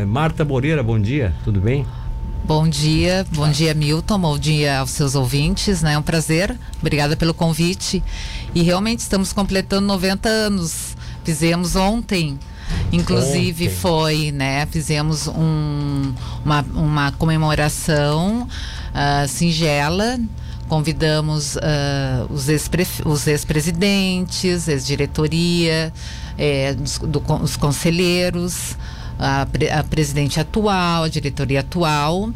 É, Marta Moreira, bom dia, tudo bem? Bom dia, bom dia Milton, bom dia aos seus ouvintes, né? É um prazer, obrigada pelo convite. E realmente estamos completando 90 anos. Fizemos ontem, inclusive ontem. foi, né? Fizemos um, uma, uma comemoração uh, singela convidamos uh, os ex-presidentes, ex-diretoria, eh, os conselheiros, a, a presidente atual, a diretoria atual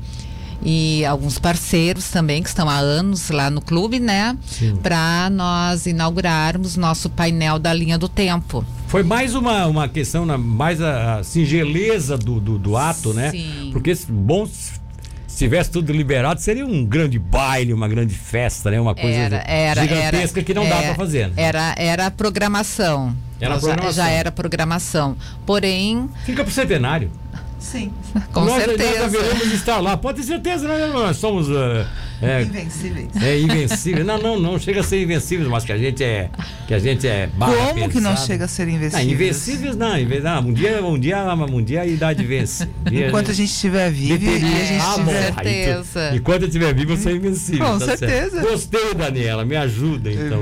e alguns parceiros também que estão há anos lá no clube, né? Para nós inaugurarmos nosso painel da linha do tempo. Foi mais uma, uma questão, mais a, singeleza do, do, do ato, né? Sim. Porque bom se tivesse tudo liberado, seria um grande baile, uma grande festa, né? Uma coisa era, era, gigantesca era, que não dá para fazer. Né? Era, era a programação. Era programação. Já, já, era programação. Porém. Fica pro centenário. Sim, com nós, certeza. Nós haveremos estar lá. Pode ter certeza, né? nós somos. Uh, é, invencíveis. É, invencíveis. Não, não, não chega a ser invencíveis, mas que a gente é. Que a gente é Como pensado. que não chega a ser invencíveis? Não, invencíveis não, não. Um dia, um dia, um dia a idade vence. Um Enquanto a gente estiver vivo e a gente ah, tiver. certeza. Tu, enquanto eu estiver vivo, eu sou invencível. Com tá certeza. Certo. Gostei, Daniela. Me ajuda, então.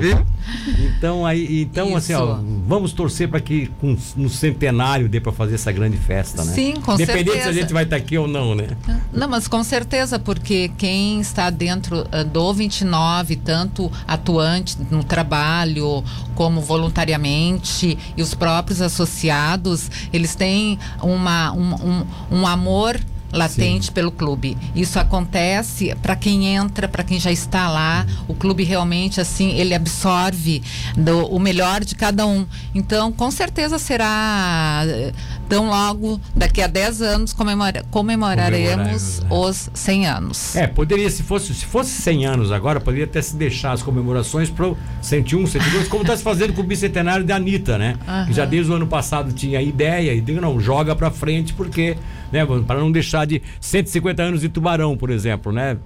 Então, aí, então assim, ó, vamos torcer para que com, no centenário dê para fazer essa grande festa, né? Sim, com Independente certeza. se a gente vai estar tá aqui ou não, né? Não, mas com certeza, porque quem está dentro uh, do 29, tanto atuante no trabalho como voluntariamente, e os próprios associados, eles têm uma, um, um, um amor latente Sim. pelo clube. Isso acontece para quem entra, para quem já está lá. O clube realmente assim ele absorve do, o melhor de cada um. Então, com certeza será tão logo daqui a 10 anos comemora, comemoraremos né? os 100 anos. É, poderia se fosse se fosse 100 anos agora, poderia até se deixar as comemorações para o 101, 102, como está se fazendo com o bicentenário da Anitta, né? Uhum. Que já desde o ano passado tinha ideia e digo não, joga para frente porque, né, para não deixar de 150 anos de Tubarão, por exemplo, né?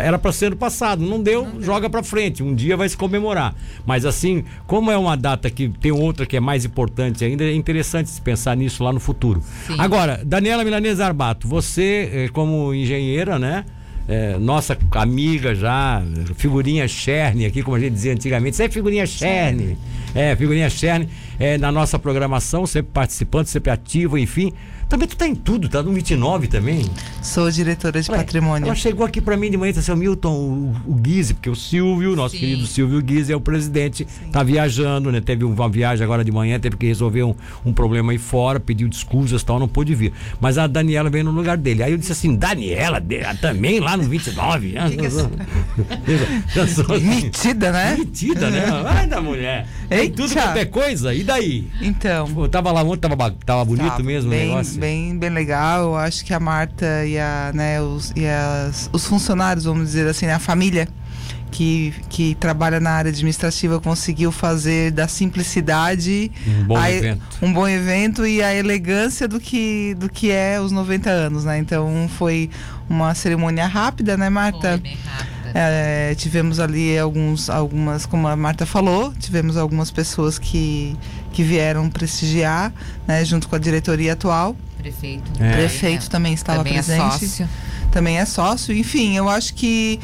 Era para ser no passado, não deu, não joga para frente. Um dia vai se comemorar. Mas assim, como é uma data que tem outra que é mais importante ainda, é interessante se pensar nisso lá no futuro. Sim. Agora, Daniela Milanese Arbato, você eh, como engenheira, né? É, nossa amiga já, figurinha Cherne aqui, como a gente dizia antigamente. Isso é figurinha Cherne. É, figurinha Cherne, é, na nossa programação, sempre participando, sempre ativo, enfim. Também tu tá em tudo, tá no 29 também. Sou diretora de patrimônio. Ela chegou aqui para mim de manhã e disse assim, Milton, o, o Guise, porque o Silvio, nosso Sim. querido Silvio Guise é o presidente, Sim. tá viajando, né? Teve uma viagem agora de manhã, teve que resolver um, um problema aí fora, pediu desculpas e tal, não pôde vir. Mas a Daniela veio no lugar dele. Aí eu disse assim, Daniela, também lá no 29? Ah, Metida, né? Metida, né? Ai da mulher. Eita. Tudo quanto é coisa, e daí? Então. Eu tava lá ontem, tava, tava bonito tava mesmo bem, o negócio bem, bem legal. Eu acho que a Marta e, a, né, os, e as, os funcionários, vamos dizer assim, né, a família que, que trabalha na área administrativa conseguiu fazer da simplicidade um bom, a, evento. um bom evento e a elegância do que, do que é os 90 anos, né? Então foi uma cerimônia rápida, né, Marta? Foi bem rápida. É, tivemos ali alguns, algumas, como a Marta falou, tivemos algumas pessoas que, que vieram prestigiar, né, junto com a diretoria atual. Prefeito. É. Prefeito também estava também é presente. É sócio. Também é sócio. Enfim, eu acho que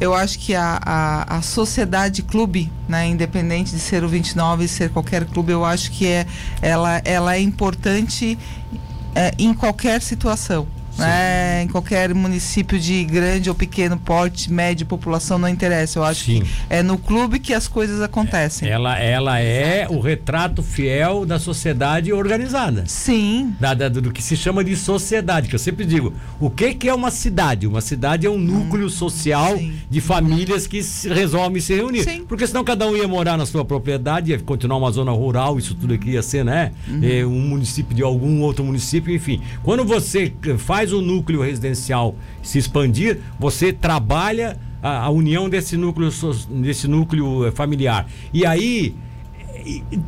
eu acho que a, a, a, sociedade clube, né, independente de ser o 29 e ser qualquer clube, eu acho que é, ela, ela é importante é, em qualquer situação né? em qualquer município de grande ou pequeno porte, médio população, não interessa. Eu acho Sim. que é no clube que as coisas acontecem. Ela, ela é o retrato fiel da sociedade organizada. Sim. Da, da, do que se chama de sociedade, que eu sempre digo, o que, que é uma cidade? Uma cidade é um núcleo hum, social Sim. de famílias que se resolvem se reunir. Sim. Porque senão cada um ia morar na sua propriedade, ia continuar uma zona rural, isso tudo aqui ia ser, né? Uhum. É, um município de algum outro município, enfim. Quando você faz faz o núcleo residencial se expandir, você trabalha a, a união desse núcleo, desse núcleo eh, familiar. E aí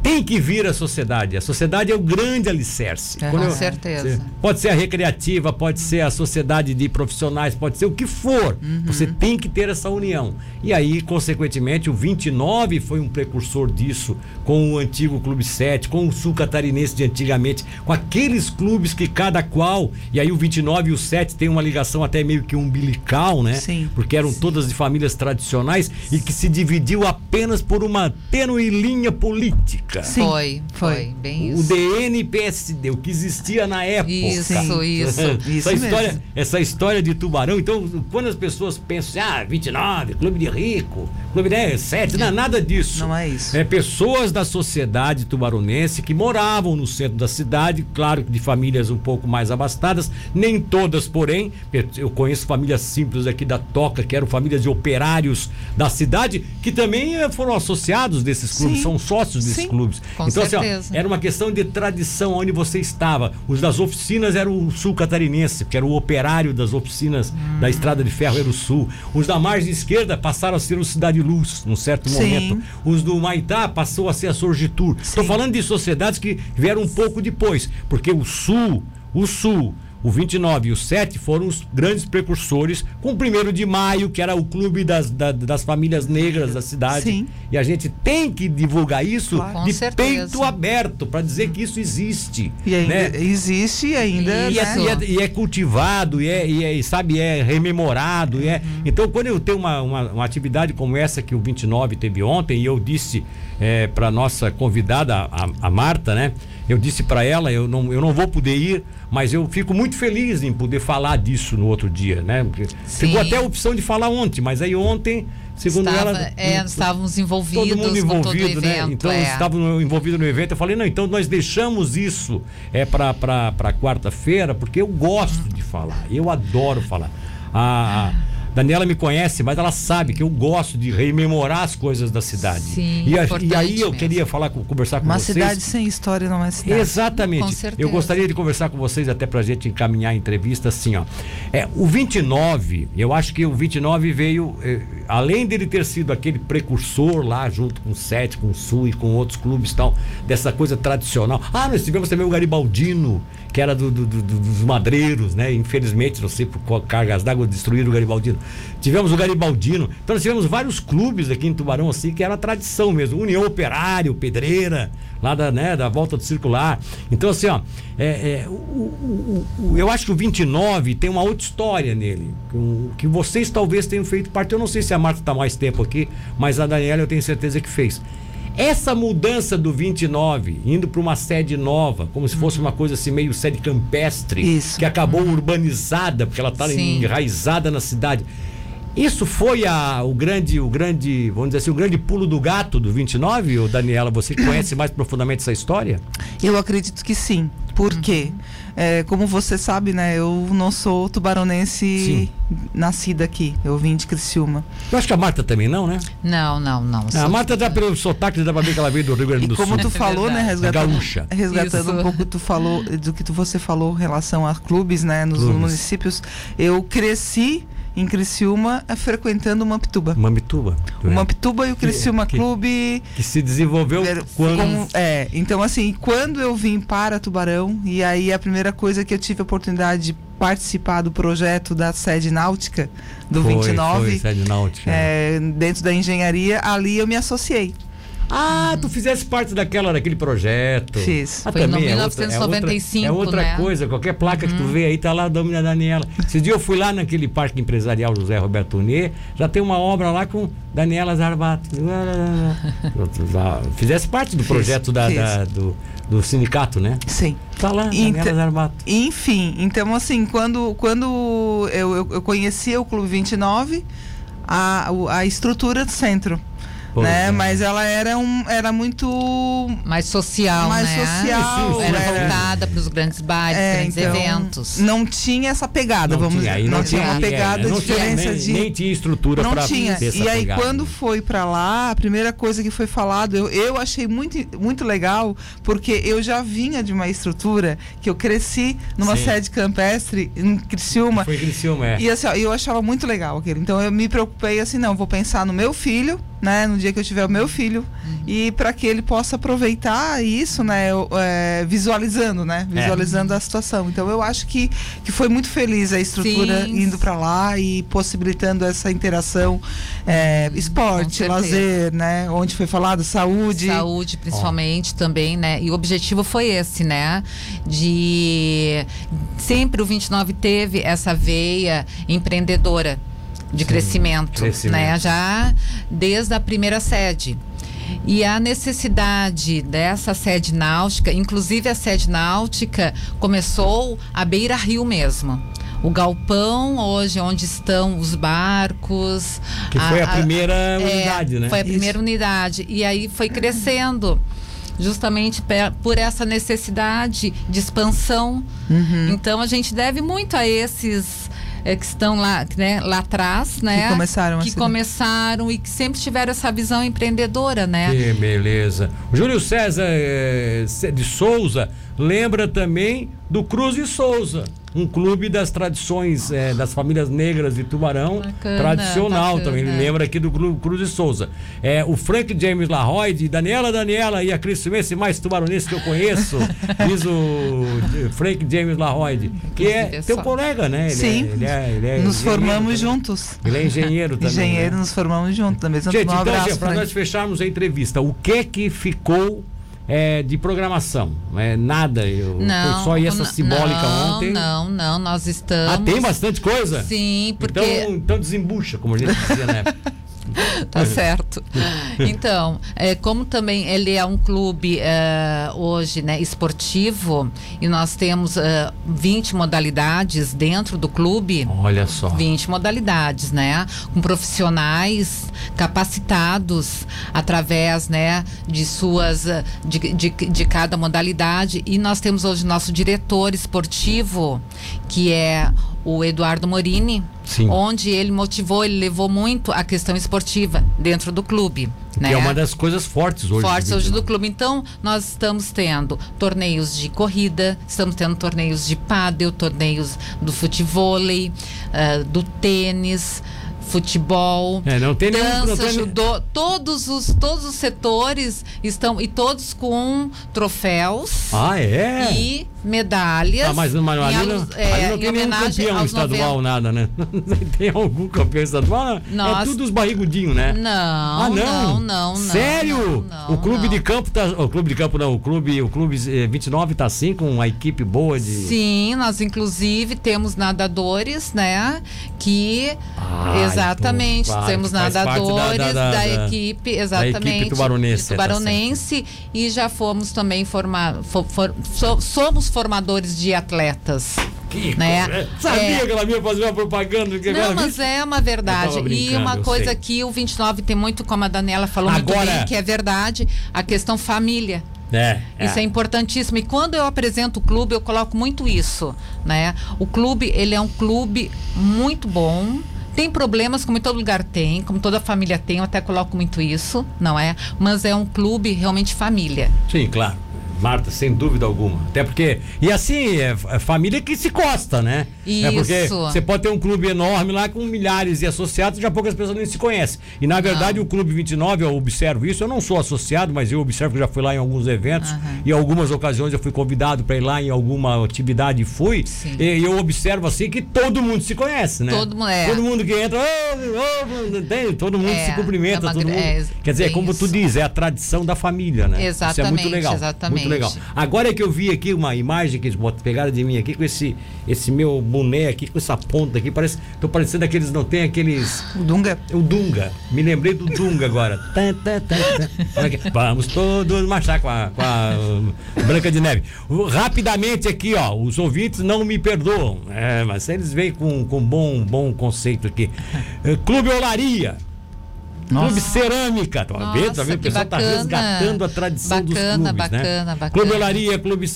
tem que vir a sociedade. A sociedade é o grande alicerce. É, com eu, certeza. Pode ser a recreativa, pode ser a sociedade de profissionais, pode ser o que for. Uhum. Você tem que ter essa união. E aí, consequentemente, o 29 foi um precursor disso, com o antigo Clube 7, com o Sul Catarinense de antigamente, com aqueles clubes que cada qual, e aí o 29 e o 7 tem uma ligação até meio que umbilical, né? Sim. Porque eram Sim. todas de famílias tradicionais e que se dividiu apenas por uma tênue linha política. Sim. Foi, foi, bem o isso. O DNPSD, o que existia na época. Isso, isso. isso essa, história, essa história de Tubarão, então, quando as pessoas pensam, ah, 29, clube de rico, clube de 7, não é nada disso. Não é isso. É pessoas da sociedade tubaronense que moravam no centro da cidade, claro que de famílias um pouco mais abastadas, nem todas, porém, eu conheço famílias simples aqui da Toca, que eram famílias de operários da cidade, que também eh, foram associados desses clubes, Sim. são sócios desses Sim. clubes. Com então, certeza. assim, ó, era uma questão de tradição onde você estava. Os das oficinas eram o sul catarinense, que era o operário das oficinas hum. da estrada de ferro, era o sul. Os da margem esquerda passaram a ser o Cidade Luz, num certo Sim. momento. Os do Maitá passou a ser a Sorgitur. Estou falando de sociedades que vieram um pouco depois, porque o sul, o sul o 29 e o 7 foram os grandes precursores, com o primeiro de maio, que era o clube das, da, das famílias negras da cidade. Sim. E a gente tem que divulgar isso claro. de peito aberto, para dizer que isso existe. E ainda né? existe ainda. E, é, né? e, é, e, é, cultivado, e é, e é, sabe, é rememorado. E é, uhum. Então, quando eu tenho uma, uma, uma, atividade como essa que o 29 teve ontem, e eu disse é, para nossa convidada, a, a Marta, né? Eu disse para ela, eu não, eu não vou poder ir, mas eu fico muito feliz em poder falar disso no outro dia, né? Ficou até a opção de falar ontem, mas aí ontem, segundo Estava, ela. É, estávamos envolvidos todo mundo envolvido, todo né? Evento, então é. estavam envolvidos no evento. Eu falei, não, então nós deixamos isso é para quarta-feira, porque eu gosto de falar, eu adoro falar. A, a Daniela me conhece, mas ela sabe que eu gosto de rememorar as coisas da cidade. Sim, e, a, e aí eu mesmo. queria falar, conversar com Uma vocês. Uma cidade sem história não é cidade. Exatamente. Com certeza. Eu gostaria de conversar com vocês até pra gente encaminhar a entrevista assim, ó. É, o 29, eu acho que o 29 veio, eh, além dele ter sido aquele precursor lá junto com o Sete, com o Sul e com outros clubes e tal, dessa coisa tradicional. Ah, nós tivemos também o Garibaldino, que era do, do, do, dos madreiros, né? Infelizmente, não sei por cargas d'água destruíram o Garibaldino. Tivemos o Garibaldino. Então nós tivemos vários clubes aqui em Tubarão, assim, que era tradição mesmo. União Operário, Pedreira, lá da, né, da volta do circular. Então, assim, ó, é, é, o, o, o, eu acho que o 29 tem uma outra história nele. Que, vocês talvez tenham feito parte. Eu não sei se a Marta está mais tempo aqui, mas a Daniela eu tenho certeza que fez. Essa mudança do 29, indo para uma sede nova, como se fosse uma coisa assim, meio sede campestre, Isso. que acabou urbanizada, porque ela está enraizada na cidade. Isso foi a, o grande, o grande, vamos dizer assim, o grande pulo do gato do 29, ou Daniela, você conhece mais profundamente essa história? Eu acredito que sim. Por quê? É, como você sabe, né? Eu não sou tubaronense sim. nascida aqui. Eu vim de Criciúma. Eu acho que a Marta também não, né? Não, não, não. Ah, a Marta dá pelo sotaque, dá pra ver que ela veio do Rio Grande do e como Sul. tu falou, né? Resgatando, Gaúcha. resgatando Isso. um pouco tu falou, do que tu, você falou em relação a clubes, né? Nos clubes. municípios. Eu cresci em Criciúma frequentando o Mampituba. Mampituba. O Mampituba e o Criciúma que, Clube. Que se desenvolveu quando. Como, é, então assim, quando eu vim para Tubarão, e aí a primeira coisa que eu tive a oportunidade de participar do projeto da sede náutica do foi, 29, foi, sede náutica. É, dentro da engenharia, ali eu me associei. Ah, tu fizesse parte daquela, daquele projeto. Fiz. Ah, Foi em também 1995, é outra, é outra né? coisa, qualquer placa uhum. que tu vê aí tá lá a Domina Daniela. Esse dia eu fui lá naquele parque empresarial José Roberto Unê, já tem uma obra lá com Daniela Zarbato. Fizesse parte do projeto da, da, do, do sindicato, né? Sim. Tá lá, Daniela Ent Zarbato. Enfim, então assim, quando, quando eu, eu, eu conheci o Clube 29, a, a estrutura do centro né? É. Mas ela era um, era muito mais social, mais né? social, era, era voltada para os grandes bares, é, grandes então, eventos. Não tinha essa pegada, não vamos dizer. Não, não tinha uma pegada, é, não diferença tinha, nem, de nem tinha estrutura não para tinha. Ter essa e aí pegada. quando foi para lá, a primeira coisa que foi falado, eu, eu achei muito muito legal, porque eu já vinha de uma estrutura que eu cresci numa Sim. sede campestre em Criciúma. Foi Criciúma, é. E assim, ó, eu achava muito legal aquilo. Então eu me preocupei assim, não, vou pensar no meu filho né, no dia que eu tiver o meu filho, Uhum. e para que ele possa aproveitar isso, né, eu, é, visualizando, né, É. visualizando a situação. Então eu acho que, que foi muito feliz a estrutura Sim. indo para lá e possibilitando essa interação, é, esporte, certeza. lazer, né, onde foi falado saúde. Saúde, principalmente, também, né? E o objetivo foi esse, né? De. Sempre o 29 teve essa veia empreendedora de crescimento, crescimento. né? Já desde a primeira sede. E a necessidade dessa sede náutica, inclusive a sede náutica, começou à beira rio mesmo. O galpão, hoje, onde estão os barcos. Que foi a primeira é, unidade, né? Foi a Isso. primeira unidade. E aí foi crescendo. Justamente por essa necessidade de expansão. Uhum. Então a gente deve muito a esses eh, que estão lá, né, lá atrás, né? começaram a que começaram e que sempre tiveram essa visão empreendedora, né? Que beleza. O Júlio César eh, de Souza lembra também do Cruz e Souza, um clube das tradições eh, das famílias negras de Tubarão, Bacana, tradicional bacana. também. Ele lembra aqui do Clube Cruz e Souza. É, o Frank James Larroyd, Daniela Daniela e a Cris Messi mais tubaronense que eu conheço, diz o Frank James Larroyd, que é é teu colega, né? Ele Sim. É, ele é, ele é Nos formamos também. juntos. Ele é engenheiro também. Engenheiro, né? nos formamos juntos também. Gente, um então, para nós fecharmos a entrevista, o que que ficou é, de programação? É, nada, eu Não. só essa n- simbólica não, ontem. Não, não, nós estamos. Ah, tem bastante coisa? Sim, porque. Então, então desembucha, como a gente dizia na época. Tá certo. Então, é, como também ele é um clube é, hoje né, esportivo e nós temos é, 20 modalidades dentro do clube. Olha só. 20 modalidades, né? Com profissionais capacitados através, né, de suas de, de, de cada modalidade e nós temos hoje nosso diretor esportivo que é o Eduardo Morini, Sim. onde ele motivou, ele levou muito a questão esportiva dentro do clube, né? Que é uma das coisas fortes hoje. fortes do hoje do 29. clube. Então, nós estamos tendo torneios de corrida, estamos tendo torneios de pádel, torneios do futevôlei, ah, do tênis, futebol. É, não tem nenhum- dança, não tem- judô, todos os todos os setores estão e todos com troféus Ah, é? e medalhas. Ah, mas, mas ali, alu- não, é, ali não em tem nenhum campeão estadual, 90. nada, né? tem algum campeão estadual? É Nós- tudo os barrigudinhos, né? Não, Ah, não? não, não, não. Sério? não, não, o clube não. de campo tá. O clube de campo não, o clube, o clube eh, 29 tá assim, com uma equipe boa de. Sim, nós inclusive temos nadadores, né? Que Ah, exatamente então, temos nadadores da- da, da- da- equipe, exatamente, equipe tubaronense, de tá tubaronense e já fomos também formar, fo- for- so- somos formadores de atletas. Que Né? coisa. Sabia É. que ela ia fazer uma propaganda. Que Não, mas é uma verdade. E uma coisa sei. que o 29 tem muito, como a Daniela falou Agora- muito bem, que é verdade, a questão família. É, Isso é importantíssimo. E quando eu apresento o clube, eu coloco muito isso, né? O clube, ele é um clube muito bom. Tem problemas, como em todo lugar tem, como toda família tem, eu até coloco muito isso, não é? Mas é um clube realmente família. Sim, claro. Marta, sem dúvida alguma. Até porque. E assim, é, é família que se gosta, né? É porque Isso. você pode ter um clube enorme lá com milhares de associados, já poucas pessoas nem se conhecem. E na verdade, o Clube 29, eu observo isso. Eu não sou associado, mas eu observo que já fui lá em alguns eventos. Aham. E em algumas ocasiões eu fui convidado para ir lá em alguma atividade e fui. Sim. E eu observo assim que todo mundo se conhece, né? Todo mundo- é. Todo mundo que entra, "Ô, ô", não tem, todo mundo É, se cumprimenta, é uma mundo. é, Quer dizer, bem como tu isso. diz, é a tradição da família, né? Isso é muito Exatamente, legal. exatamente. Muito legal. Agora é que eu vi aqui uma imagem que eles pegaram de mim aqui com esse, esse meu boné aqui, com essa ponta aqui. Parece, tô parecendo aqueles, não tem aqueles. O Dunga. O Dunga. Me lembrei do Dunga agora. Tan, tan, tan. Vamos todos marchar com a, com a uh, Branca de Neve. Rapidamente aqui, ó. Os ouvintes não me perdoam. É, mas eles vêm com, com bom, bom conceito aqui. Clube Olaria. Clube Cerâmica, tá Nossa, vendo? Tá vendo? O pessoal tá bacana. resgatando a tradição dos Bacana, clubes, né? bacana, bacana. Clube Olaria, Clube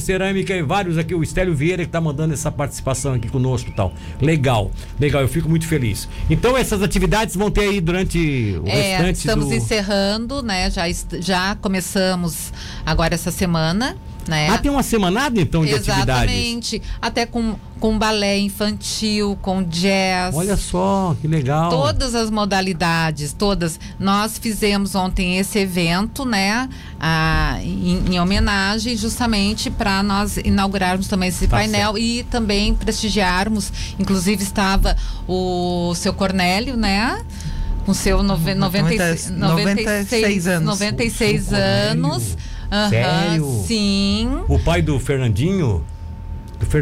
Cerâmica e vários aqui. O Estélio Vieira que tá mandando essa participação aqui conosco e tal. Legal, legal, eu fico muito feliz. Então essas atividades vão ter aí durante o É, restante estamos do... encerrando, né? Já, já começamos agora essa semana. né? Ah, tem uma semanada então de atividades. Exatamente. Até com, com balé infantil, com jazz. Olha só, que legal. Todas as modalidades, todas. Nós fizemos ontem esse evento, né? Ah, em, em homenagem justamente para nós inaugurarmos também esse Tá painel certo. e também prestigiarmos. Inclusive estava o seu Cornélio, né? Com seu nove, 90, 96 anos. 96 O seu Cornélio. anos. Aham, Sério? Sim. O pai do Fernandinho. Do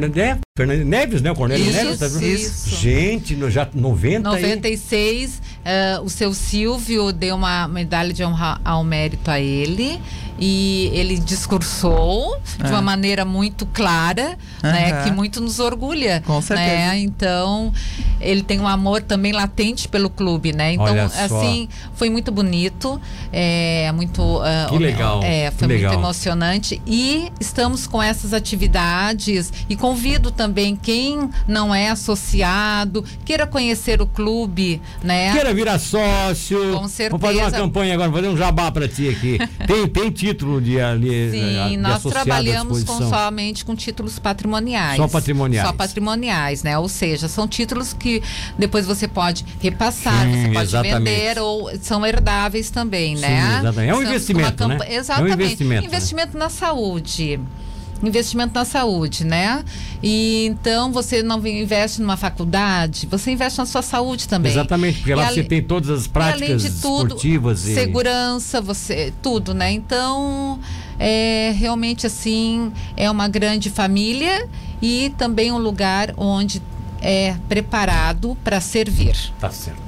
Fernando, Neves, né? O Cornélio Isso, Neves. tá isso. Gente, no- já 90 e- 96, eh, o seu Silvio deu uma medalha de honra ao mérito a ele e ele discursou de É. uma maneira muito clara, né, Aham. que muito nos orgulha, Com certeza. né? Então, ele tem um amor também latente pelo clube, né? Então, assim, foi muito bonito, é muito ah, Que legal, é, que foi legal. muito emocionante e estamos com essas atividades e convido também quem não é associado, queira conhecer o clube, né? Queira virar sócio. Com Vou fazer uma certeza. campanha agora, fazer um jabá pra ti aqui. Tem, tem título de ali. Sim, de nós trabalhamos com somente com títulos patrimoniais. Só patrimoniais. Só patrimoniais, né? Ou seja, são títulos que depois você pode repassar, Sim, você pode exatamente. vender ou são herdáveis também, Sim, né? exatamente. É um São investimento, uma né? campa- É um Exatamente. investimento, né? Investimento na saúde. Investimento na saúde, né? E então você não investe numa faculdade, você investe na sua saúde também. Exatamente, porque E lá você tem todas as e práticas além de tudo, esportivas e. segurança, você tudo, né? Então, é realmente assim, é uma grande família e também um lugar onde é preparado para servir. Tá certo.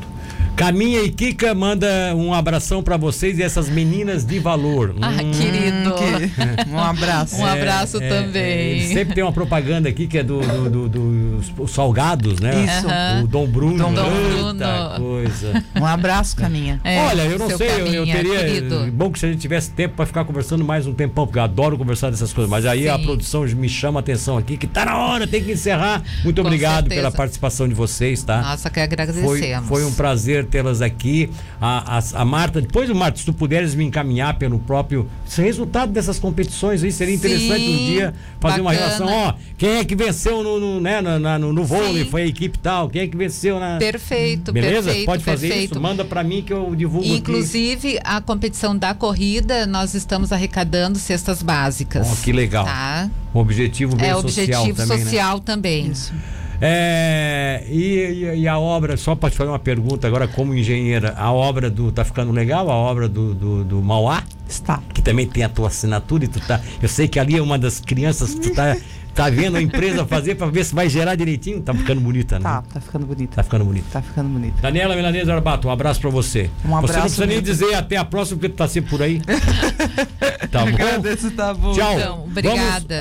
Caminha e Kika manda um abração pra vocês e essas meninas de valor. Ah, Hum, querido. que- um abraço. Um abraço também. ele sempre tem uma propaganda aqui que é do, do- do- dos os salgados, né? Isso. O Dom Bruno. Dom Eita Bruno. coisa. Um abraço, Caminha. É, Olha, eu não sei, eu, eu caminha, teria. querido. Bom que se a gente tivesse tempo pra ficar conversando mais um tempão, porque eu adoro conversar dessas coisas. Mas aí a Sim. produção me chama a atenção aqui, que tá na hora, tem que encerrar. Muito obrigado certeza. pela participação de vocês, tá? Nossa, que Foi, agradecemos. foi um prazer tê-las aqui. A, a, a Marta, depois, Marta, se tu puderes me encaminhar pelo próprio esse resultado dessas competições aí, seria interessante Sim, um dia fazer uma bacana. relação. Ó, quem é que venceu no, no, né, na- no, no vôlei? Sim. Foi a equipe tal. Quem é que venceu na. Perfeito, Beleza? perfeito, Pode fazer perfeito. isso? Manda pra mim que eu divulgo aqui. Inclusive, a competição da corrida, nós estamos arrecadando cestas básicas. Ó, que legal. Tá? O objetivo bem É social objetivo também, né? social também. Isso. É, e, e- a obra, só para te fazer uma pergunta agora como engenheira, a obra do tá ficando legal, a obra do, do, do Mauá, Está. que também tem a tua assinatura e tu tá, eu sei que ali é uma das crianças que tu tá, tá vendo a empresa fazer para ver se vai gerar direitinho, tá ficando bonita, né? Tá, tá ficando bonita. Tá ficando bonita. Tá ficando bonita. Daniela Milanese Arbato, um abraço para você. Um Você não abraço precisa nem dizer até a próxima porque tu tá sempre por aí. tá bom? Agradeço, tá bom. Tchau. Então, Vamos- obrigada.